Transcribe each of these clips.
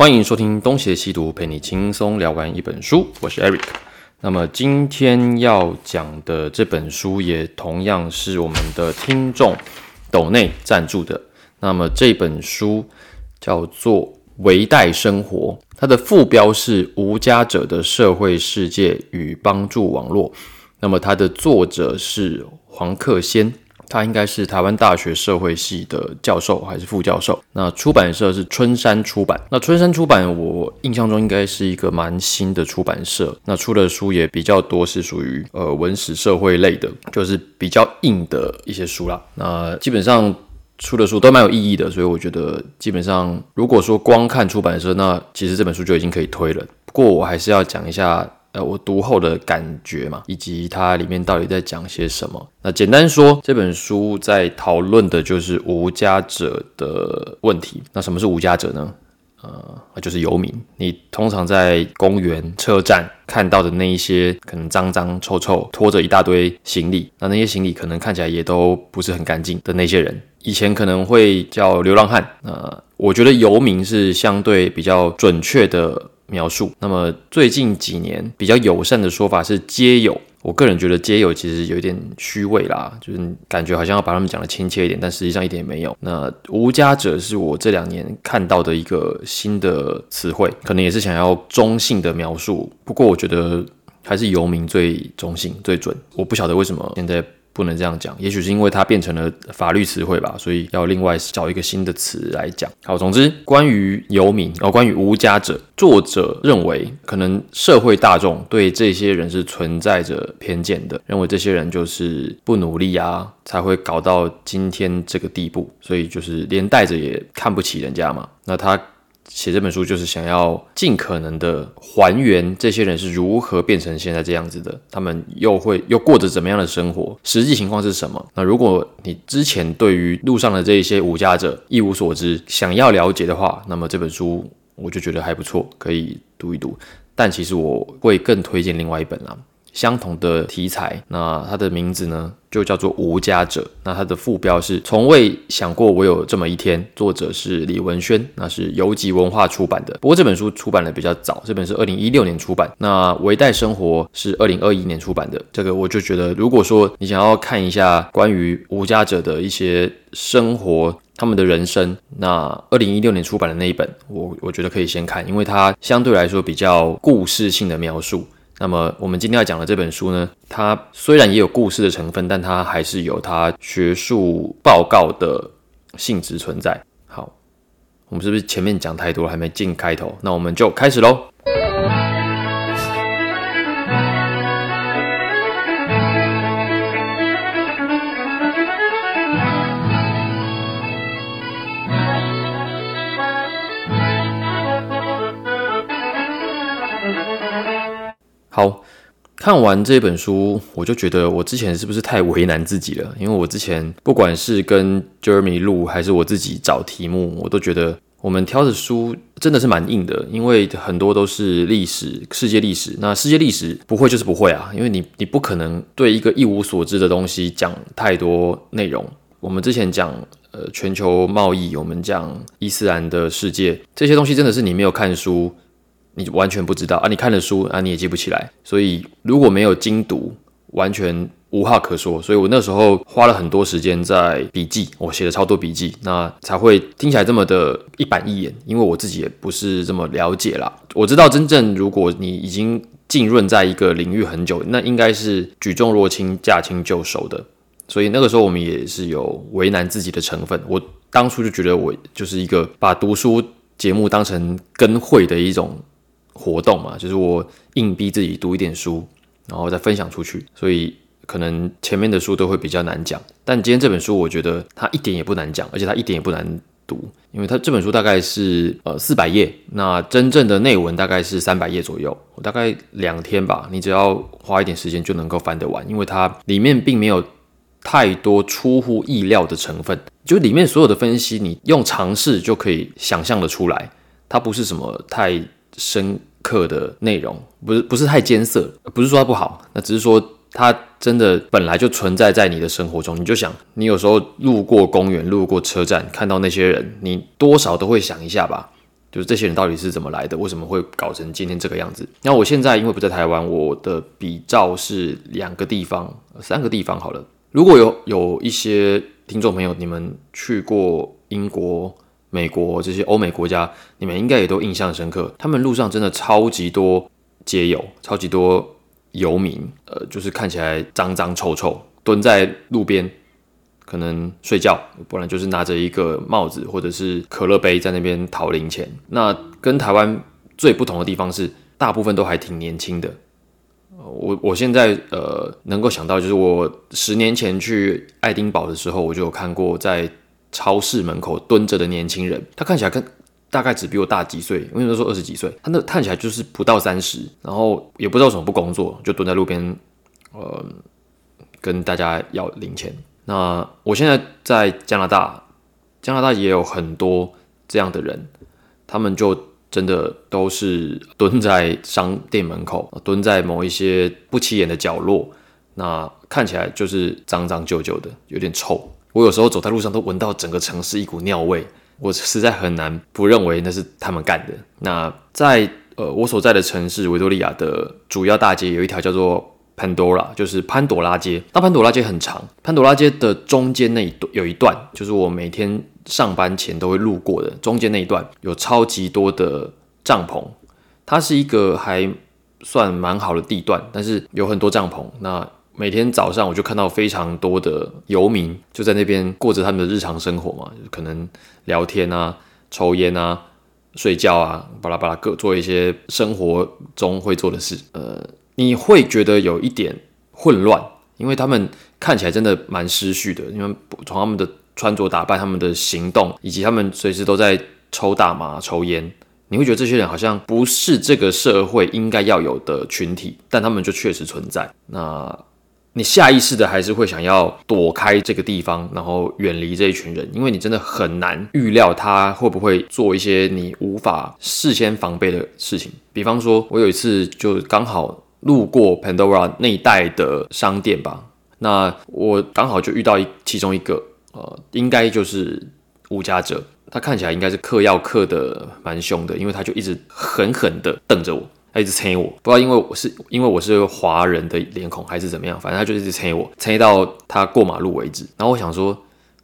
欢迎收听东邪西毒，陪你轻松聊完一本书。我是 Eric。那么今天要讲的这本书，也同样是我们的听众斗内赞助的。那么这本书叫做《维代生活》，它的副标是《无家者的社会世界与帮助网络》。那么它的作者是黄克先。他应该是台湾大学社会系的教授还是副教授？那出版社是春山出版。那春山出版，我印象中应该是一个蛮新的出版社。那出的书也比较多，是属于呃文史社会类的，就是比较硬的一些书啦。那基本上出的书都蛮有意义的，所以我觉得基本上如果说光看出版社，那其实这本书就已经可以推了。不过我还是要讲一下。呃，我读后的感觉嘛，以及它里面到底在讲些什么？那简单说，这本书在讨论的就是无家者的问题。那什么是无家者呢？呃，就是游民。你通常在公园、车站看到的那一些可能脏脏臭臭、拖着一大堆行李，那那些行李可能看起来也都不是很干净的那些人，以前可能会叫流浪汉。呃，我觉得游民是相对比较准确的。描述。那么最近几年比较友善的说法是街友。我个人觉得街友其实有一点虚伪啦，就是感觉好像要把他们讲的亲切一点，但实际上一点也没有。那无家者是我这两年看到的一个新的词汇，可能也是想要中性的描述。不过我觉得还是游民最中性最准。我不晓得为什么现在。不能这样讲，也许是因为它变成了法律词汇吧，所以要另外找一个新的词来讲。好，总之关于游民，哦关于无家者，作者认为可能社会大众对这些人是存在着偏见的，认为这些人就是不努力啊，才会搞到今天这个地步，所以就是连带着也看不起人家嘛。那他。写这本书就是想要尽可能的还原这些人是如何变成现在这样子的，他们又会又过着怎么样的生活，实际情况是什么？那如果你之前对于路上的这一些无家者一无所知，想要了解的话，那么这本书我就觉得还不错，可以读一读。但其实我会更推荐另外一本啦。相同的题材，那它的名字呢就叫做《无家者》。那它的副标是“从未想过我有这么一天”，作者是李文轩，那是游集文化出版的。不过这本书出版的比较早，这本是二零一六年出版。那《维代生活》是二零二一年出版的。这个我就觉得，如果说你想要看一下关于无家者的一些生活、他们的人生，那二零一六年出版的那一本，我我觉得可以先看，因为它相对来说比较故事性的描述。那么我们今天要讲的这本书呢，它虽然也有故事的成分，但它还是有它学术报告的性质存在。好，我们是不是前面讲太多了，还没进开头？那我们就开始喽。好看完这本书，我就觉得我之前是不是太为难自己了？因为我之前不管是跟 Jeremy 录，还是我自己找题目，我都觉得我们挑的书真的是蛮硬的，因为很多都是历史、世界历史。那世界历史不会就是不会啊，因为你你不可能对一个一无所知的东西讲太多内容。我们之前讲呃全球贸易，我们讲伊斯兰的世界，这些东西真的是你没有看书。你完全不知道啊！你看的书啊，你也记不起来。所以如果没有精读，完全无话可说。所以我那时候花了很多时间在笔记，我写了超多笔记，那才会听起来这么的一板一眼。因为我自己也不是这么了解啦。我知道真正如果你已经浸润在一个领域很久，那应该是举重若轻、驾轻就熟的。所以那个时候我们也是有为难自己的成分。我当初就觉得我就是一个把读书节目当成跟会的一种。活动嘛，就是我硬逼自己读一点书，然后再分享出去，所以可能前面的书都会比较难讲。但今天这本书，我觉得它一点也不难讲，而且它一点也不难读，因为它这本书大概是呃四百页，那真正的内文大概是三百页左右，大概两天吧，你只要花一点时间就能够翻得完，因为它里面并没有太多出乎意料的成分，就里面所有的分析，你用尝试就可以想象的出来，它不是什么太深。刻的内容不是不是太艰涩，不是说它不好，那只是说它真的本来就存在在你的生活中。你就想，你有时候路过公园、路过车站，看到那些人，你多少都会想一下吧。就是这些人到底是怎么来的，为什么会搞成今天这个样子？那我现在因为不在台湾，我的比照是两个地方、三个地方好了。如果有有一些听众朋友，你们去过英国、美国这些欧美国家，你们应该也都印象深刻。他们路上真的超级多街友，超级多游民，呃，就是看起来脏脏臭臭，蹲在路边。可能睡觉，不然就是拿着一个帽子或者是可乐杯在那边讨零钱。那跟台湾最不同的地方是，大部分都还挺年轻的。我我现在呃能够想到，就是我十年前去爱丁堡的时候，我就有看过在超市门口蹲着的年轻人，他看起来跟大概只比我大几岁，我跟你说二十几岁，他那看起来就是不到三十，然后也不知道什么不工作，就蹲在路边，呃，跟大家要零钱。那我现在在加拿大，加拿大也有很多这样的人，他们就真的都是蹲在商店门口，蹲在某一些不起眼的角落，那看起来就是脏脏旧旧的，有点臭。我有时候走在路上都闻到整个城市一股尿味，我实在很难不认为那是他们干的。那在呃我所在的城市维多利亚的主要大街有一条叫做。潘多拉就是潘朵拉街，那潘朵拉街很长，潘朵拉街的中间那一段有一段，就是我每天上班前都会路过的，中间那一段有超级多的帐篷，它是一个还算蛮好的地段，但是有很多帐篷。那每天早上我就看到非常多的游民就在那边过着他们的日常生活嘛，可能聊天啊、抽烟啊、睡觉啊，巴拉巴拉各做一些生活中会做的事，呃。你会觉得有一点混乱，因为他们看起来真的蛮失序的。因为从他们的穿着打扮、他们的行动，以及他们随时都在抽大麻、抽烟，你会觉得这些人好像不是这个社会应该要有的群体，但他们就确实存在。那你下意识的还是会想要躲开这个地方，然后远离这一群人，因为你真的很难预料他会不会做一些你无法事先防备的事情。比方说，我有一次就刚好。路过 Pandora 那一带的商店吧，那我刚好就遇到一其中一个，呃，应该就是无家者，他看起来应该是嗑药嗑的蛮凶的，因为他就一直狠狠的瞪着我，他一直催我，不知道因为我是因为我是华人的脸孔还是怎么样，反正他就一直催我，催到他过马路为止。然后我想说，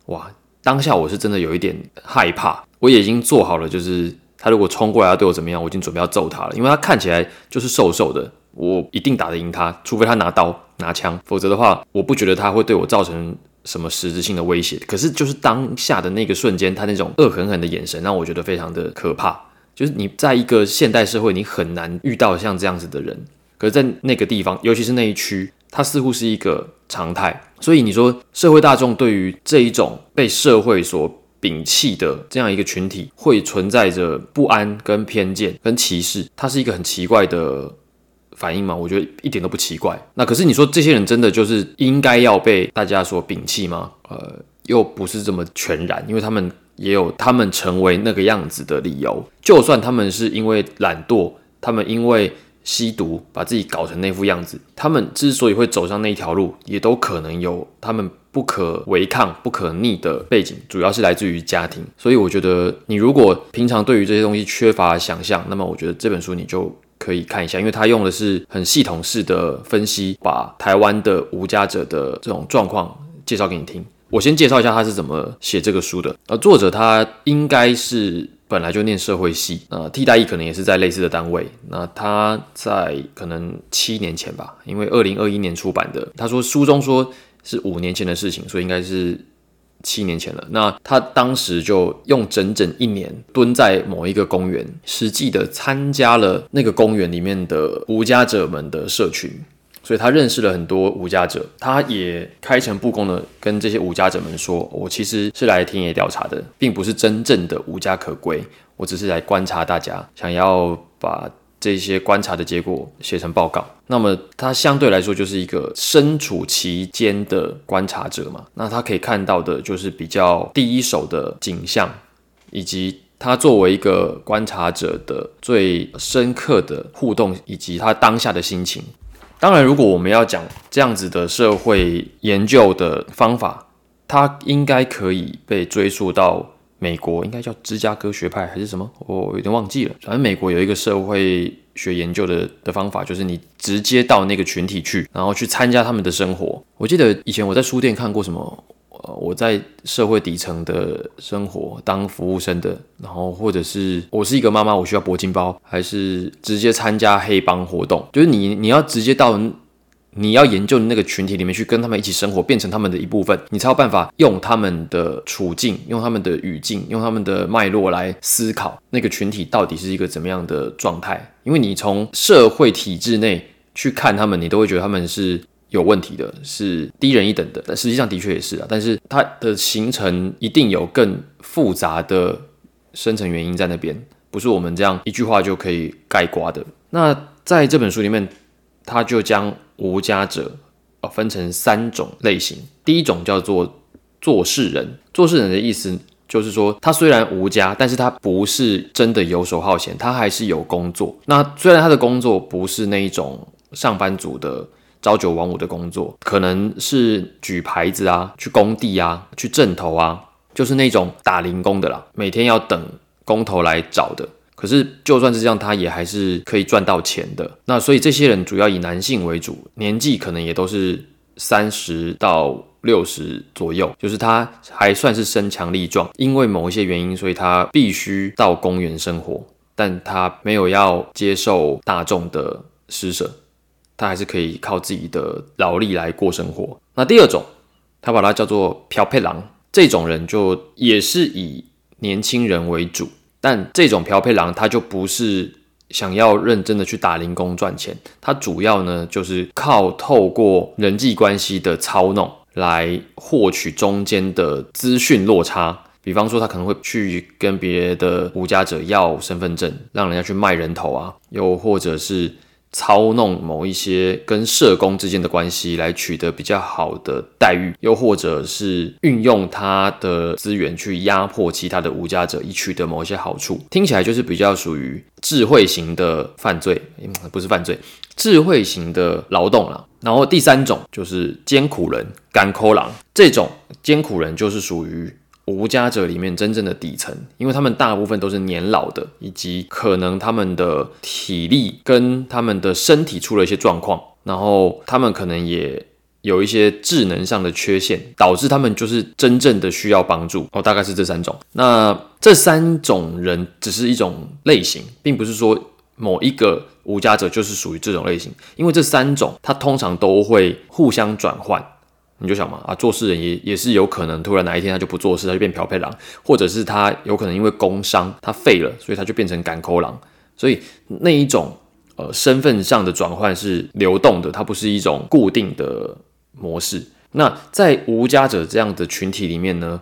哇，当下我是真的有一点害怕，我也已经做好了，就是他如果冲过来要对我怎么样，我已经准备要揍他了，因为他看起来就是瘦瘦的。我一定打得赢他，除非他拿刀拿枪，否则的话，我不觉得他会对我造成什么实质性的威胁。可是，就是当下的那个瞬间，他那种恶狠狠的眼神，让我觉得非常的可怕。就是你在一个现代社会，你很难遇到像这样子的人。可是，在那个地方，尤其是那一区，它似乎是一个常态。所以，你说社会大众对于这一种被社会所摒弃的这样一个群体，会存在着不安、跟偏见、跟歧视，它是一个很奇怪的。反应嘛，我觉得一点都不奇怪。那可是你说这些人真的就是应该要被大家所摒弃吗？呃，又不是这么全然，因为他们也有他们成为那个样子的理由。就算他们是因为懒惰，他们因为吸毒把自己搞成那副样子，他们之所以会走上那一条路，也都可能有他们不可违抗、不可逆的背景，主要是来自于家庭。所以我觉得，你如果平常对于这些东西缺乏想象，那么我觉得这本书你就。可以看一下，因为他用的是很系统式的分析，把台湾的无家者的这种状况介绍给你听。我先介绍一下他是怎么写这个书的。呃，作者他应该是本来就念社会系，呃，替代役可能也是在类似的单位。那他在可能七年前吧，因为二零二一年出版的，他说书中说是五年前的事情，所以应该是。七年前了，那他当时就用整整一年蹲在某一个公园，实际的参加了那个公园里面的无家者们的社群，所以他认识了很多无家者，他也开诚布公的跟这些无家者们说：“我其实是来田野调查的，并不是真正的无家可归，我只是来观察大家，想要把。”这些观察的结果写成报告，那么他相对来说就是一个身处其间的观察者嘛，那他可以看到的就是比较第一手的景象，以及他作为一个观察者的最深刻的互动，以及他当下的心情。当然，如果我们要讲这样子的社会研究的方法，它应该可以被追溯到美国应该叫芝加哥学派还是什么，我有点忘记了。反正美国有一个社会学研究的的方法，就是你直接到那个群体去，然后去参加他们的生活。我记得以前我在书店看过什么。呃，我在社会底层的生活当服务生的，然后或者是我是一个妈妈，我需要铂金包，还是直接参加黑帮活动？就是你你要直接到你要研究的那个群体里面去，跟他们一起生活，变成他们的一部分，你才有办法用他们的处境、用他们的语境、用他们的脉络来思考那个群体到底是一个怎么样的状态。因为你从社会体制内去看他们，你都会觉得他们是。有问题的是低人一等的，但实际上的确也是啊。但是它的形成一定有更复杂的深层原因在那边，不是我们这样一句话就可以概括的。那在这本书里面，他就将无家者呃分成三种类型。第一种叫做做事人，做事人的意思就是说，他虽然无家，但是他不是真的游手好闲，他还是有工作。那虽然他的工作不是那一种上班族的。朝九晚五的工作，可能是举牌子啊，去工地啊，去镇头啊，就是那种打零工的啦，每天要等工头来找的。可是就算是这样，他也还是可以赚到钱的。那所以这些人主要以男性为主，年纪可能也都是三十到六十左右，就是他还算是身强力壮。因为某一些原因，所以他必须到公园生活，但他没有要接受大众的施舍。他还是可以靠自己的劳力来过生活。那第二种，他把它叫做漂配郎，这种人就也是以年轻人为主，但这种漂配郎他就不是想要认真的去打零工赚钱，他主要呢就是靠透过人际关系的操弄来获取中间的资讯落差。比方说，他可能会去跟别的无家者要身份证，让人家去卖人头啊，又或者是。操弄某一些跟社工之间的关系，来取得比较好的待遇，又或者是运用他的资源去压迫其他的无家者，以取得某一些好处。听起来就是比较属于智慧型的犯罪，不是犯罪，智慧型的劳动了。然后第三种就是艰苦人、干抠狼，这种艰苦人就是属于。无家者里面真正的底层，因为他们大部分都是年老的，以及可能他们的体力跟他们的身体出了一些状况，然后他们可能也有一些智能上的缺陷，导致他们就是真正的需要帮助哦，大概是这三种。那这三种人只是一种类型，并不是说某一个无家者就是属于这种类型，因为这三种它通常都会互相转换。你就想嘛，啊，做事人也也是有可能突然哪一天他就不做事，他就变漂配郎，或者是他有可能因为工伤他废了，所以他就变成赶口郎。所以那一种呃身份上的转换是流动的，它不是一种固定的模式。那在无家者这样的群体里面呢，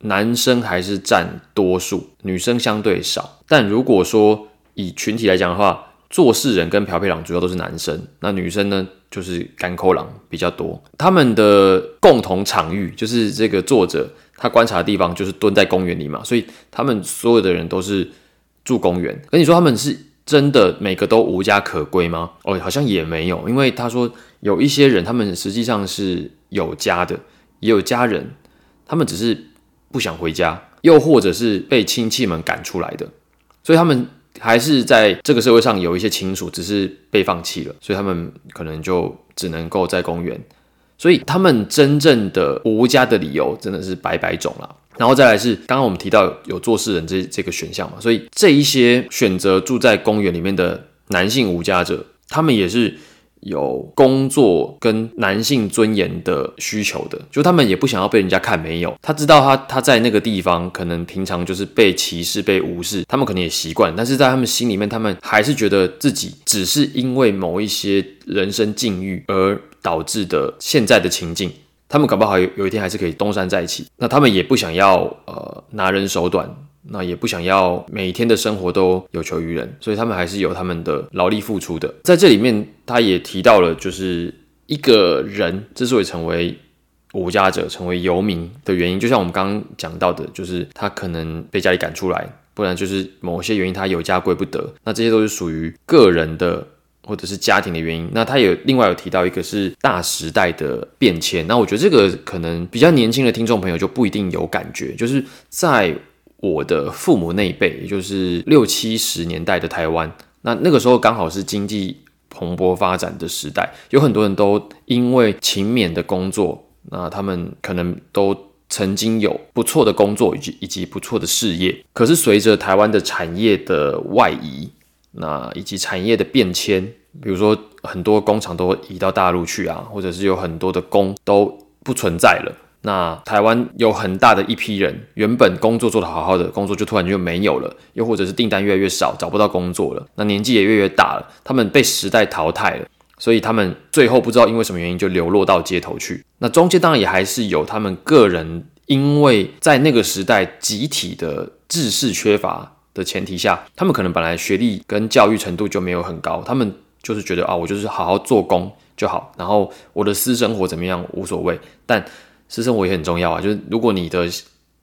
男生还是占多数，女生相对少。但如果说以群体来讲的话，做事人跟漂配郎主要都是男生，那女生呢？就是干扣狼比较多，他们的共同场域就是这个作者他观察的地方，就是蹲在公园里嘛，所以他们所有的人都是住公园。跟你说他们是真的每个都无家可归吗？哦，好像也没有，因为他说有一些人他们实际上是有家的，也有家人，他们只是不想回家，又或者是被亲戚们赶出来的，所以他们。还是在这个社会上有一些亲属，只是被放弃了，所以他们可能就只能够在公园。所以他们真正的无家的理由真的是百百种了。然后再来是刚刚我们提到有做事人这这个选项嘛，所以这一些选择住在公园里面的男性无家者，他们也是。有工作跟男性尊严的需求的，就他们也不想要被人家看没有。他知道他他在那个地方可能平常就是被歧视、被无视，他们可能也习惯，但是在他们心里面，他们还是觉得自己只是因为某一些人生境遇而导致的现在的情境。他们搞不好有有一天还是可以东山再起，那他们也不想要呃拿人手短。那也不想要每天的生活都有求于人，所以他们还是有他们的劳力付出的。在这里面，他也提到了，就是一个人之所以成为无家者、成为游民的原因，就像我们刚刚讲到的，就是他可能被家里赶出来，不然就是某些原因他有家归不得。那这些都是属于个人的或者是家庭的原因。那他有另外有提到一个是大时代的变迁。那我觉得这个可能比较年轻的听众朋友就不一定有感觉，就是在。我的父母那一辈，也就是六七十年代的台湾，那那个时候刚好是经济蓬勃发展的时代，有很多人都因为勤勉的工作，那他们可能都曾经有不错的工作以及以及不错的事业。可是随着台湾的产业的外移，那以及产业的变迁，比如说很多工厂都移到大陆去啊，或者是有很多的工都不存在了。那台湾有很大的一批人，原本工作做得好好的，工作就突然就没有了，又或者是订单越来越少，找不到工作了。那年纪也越来越大了，他们被时代淘汰了，所以他们最后不知道因为什么原因就流落到街头去。那中间当然也还是有他们个人，因为在那个时代集体的知识缺乏的前提下，他们可能本来学历跟教育程度就没有很高，他们就是觉得啊，我就是好好做工就好，然后我的私生活怎么样无所谓，但。私生活也很重要啊，就是如果你的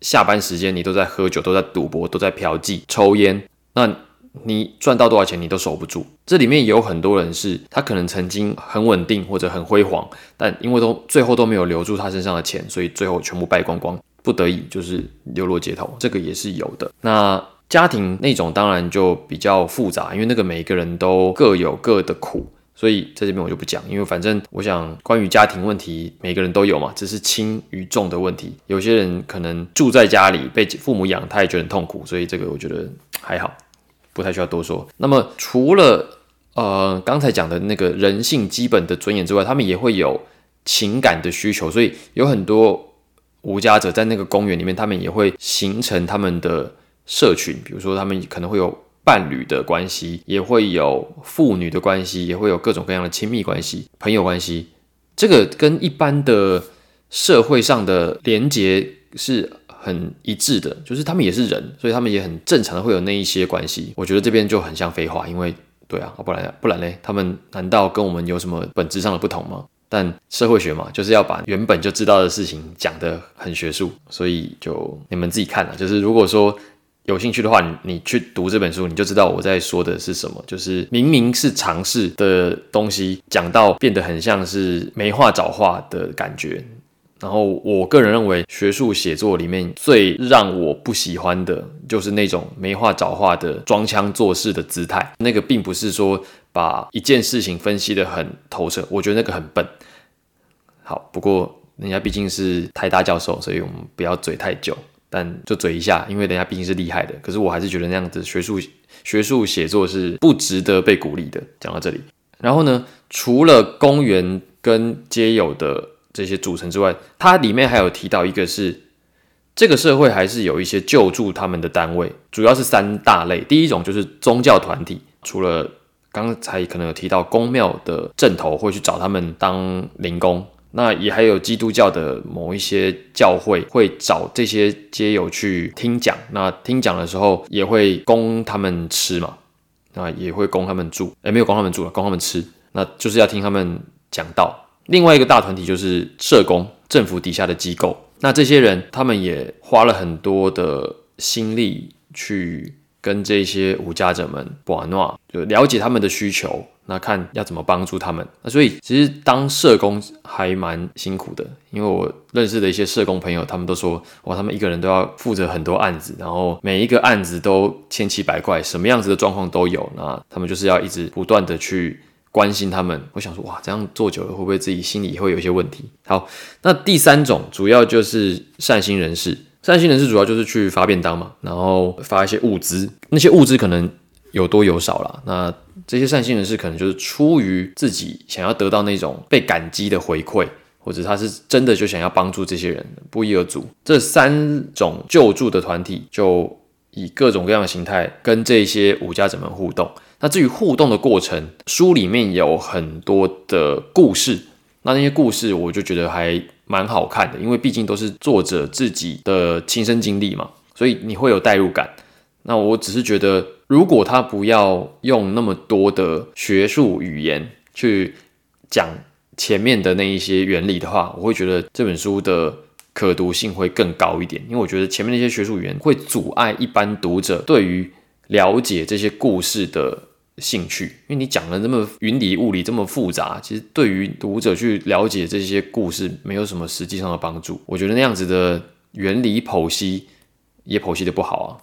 下班时间你都在喝酒、都在赌博、都在嫖妓、抽烟，那你赚到多少钱你都守不住。这里面有很多人是他可能曾经很稳定或者很辉煌，但因为都最后都没有留住他身上的钱，所以最后全部败光光，不得已就是流落街头。这个也是有的。那家庭那种当然就比较复杂，因为那个每一个人都各有各的苦。所以在这边我就不讲，因为反正我想关于家庭问题，每个人都有嘛，只是轻与重的问题。有些人可能住在家里被父母养，他也觉得很痛苦，所以这个我觉得还好，不太需要多说。那么除了呃刚才讲的那个人性基本的尊严之外，他们也会有情感的需求，所以有很多无家者在那个公园里面，他们也会形成他们的社群，比如说他们可能会有。伴侣的关系也会有父女的关系，也会有各种各样的亲密关系、朋友关系。这个跟一般的社会上的连结是很一致的，就是他们也是人，所以他们也很正常的会有那一些关系。我觉得这边就很像废话，因为对啊，不然不然嘞，他们难道跟我们有什么本质上的不同吗？但社会学嘛，就是要把原本就知道的事情讲得很学术，所以就你们自己看了。就是如果说。有兴趣的话，你去读这本书，你就知道我在说的是什么。就是明明是常识的东西，讲到变得很像是没话找话的感觉。然后我个人认为，学术写作里面最让我不喜欢的就是那种没话找话的装腔作势的姿态。那个并不是说把一件事情分析的很透彻，我觉得那个很笨。好，不过人家毕竟是台大教授，所以我们不要嘴太久。但就嘴一下，因为人家毕竟是厉害的。可是我还是觉得那样子学术学术写作是不值得被鼓励的。讲到这里，然后呢，除了公园跟街友的这些组成之外，它里面还有提到一个是这个社会还是有一些救助他们的单位，主要是三大类。第一种就是宗教团体，除了刚才可能有提到公庙的镇头会去找他们当灵工。那也还有基督教的某一些教会会找这些街友去听讲，那听讲的时候也会供他们吃嘛，那也会供他们住，哎，没有供他们住了，供他们吃，那就是要听他们讲道。另外一个大团体就是社工，政府底下的机构，那这些人他们也花了很多的心力去跟这些无家者们玩闹，就了解他们的需求。那看要怎么帮助他们，那所以其实当社工还蛮辛苦的，因为我认识的一些社工朋友，他们都说，哇，他们一个人都要负责很多案子，然后每一个案子都千奇百怪，什么样子的状况都有，那他们就是要一直不断的去关心他们。我想说，哇，这样做久了会不会自己心里会有一些问题？好，那第三种主要就是善心人士，善心人士主要就是去发便当嘛，然后发一些物资，那些物资可能。有多有少了，那这些善心人士可能就是出于自己想要得到那种被感激的回馈，或者他是真的就想要帮助这些人，不一而足。这三种救助的团体就以各种各样的形态跟这些无家者们互动。那至于互动的过程，书里面有很多的故事，那那些故事我就觉得还蛮好看的，因为毕竟都是作者自己的亲身经历嘛，所以你会有代入感。那我只是觉得。如果他不要用那么多的学术语言去讲前面的那一些原理的话，我会觉得这本书的可读性会更高一点。因为我觉得前面那些学术语言会阻碍一般读者对于了解这些故事的兴趣。因为你讲的那么云里雾里，这么复杂，其实对于读者去了解这些故事没有什么实际上的帮助。我觉得那样子的原理剖析。也剖析的不好啊。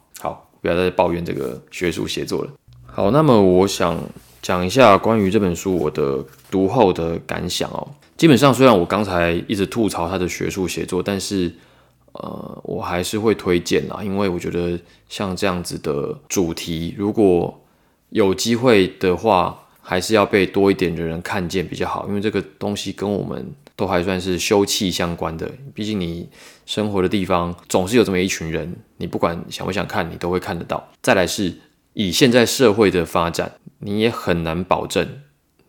不要再抱怨这个学术写作了。好，那么我想讲一下关于这本书我的读后的感想哦。基本上，虽然我刚才一直吐槽他的学术写作，但是呃，我还是会推荐啦，因为我觉得像这样子的主题，如果有机会的话，还是要被多一点的人看见比较好，因为这个东西跟我们都还算是休憩相关的。毕竟你生活的地方总是有这么一群人，你不管想不想看，你都会看得到。再来是以现在社会的发展，你也很难保证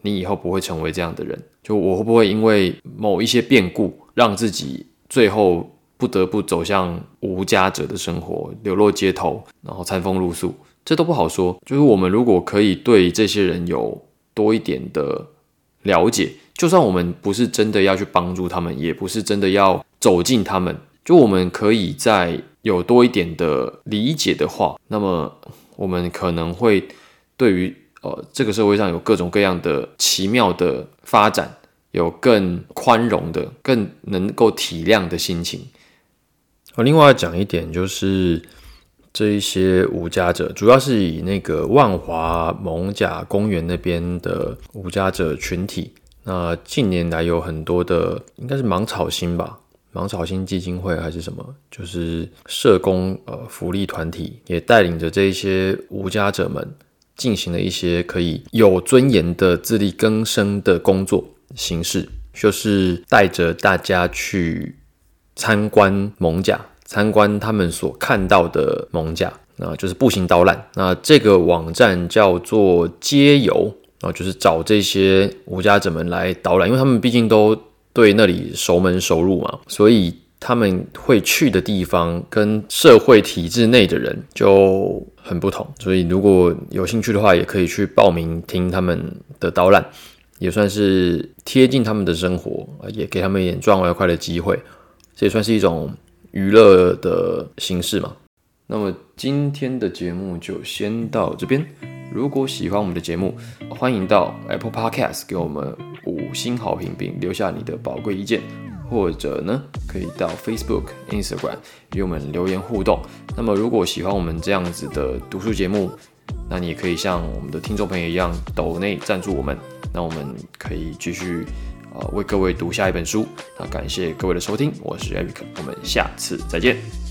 你以后不会成为这样的人。就我会不会因为某一些变故，让自己最后。不得不走向无家者的生活，流落街头，然后餐风露宿，这都不好说。就是我们如果可以对这些人有多一点的了解，就算我们不是真的要去帮助他们，也不是真的要走进他们，就我们可以在有多一点的理解的话，那么我们可能会对于呃这个社会上有各种各样的奇妙的发展，有更宽容的、更能够体谅的心情。另外讲一点，就是这一些无家者，主要是以那个万华蒙甲公园那边的无家者群体。那近年来有很多的，应该是芒草星吧，芒草星基金会还是什么，就是社工呃福利团体，也带领着这一些无家者们，进行了一些可以有尊严的自力更生的工作形式，就是带着大家去。参观蒙甲，参观他们所看到的蒙甲，那就是步行导览。那这个网站叫做街游，啊，就是找这些无家者们来导览，因为他们毕竟都对那里熟门熟路嘛，所以他们会去的地方跟社会体制内的人就很不同。所以如果有兴趣的话，也可以去报名听他们的导览，也算是贴近他们的生活，也给他们一点赚外快的机会。这也算是一种娱乐的形式嘛。那么今天的节目就先到这边。如果喜欢我们的节目，欢迎到 Apple Podcast 给我们五星好评，并留下你的宝贵意见，或者呢，可以到 Facebook、Instagram 与我们留言互动。那么如果喜欢我们这样子的读书节目，那你也可以像我们的听众朋友一样，抖内赞助我们，那我们可以继续。呃，为各位读下一本书。那感谢各位的收听，我是 Eric，我们下次再见。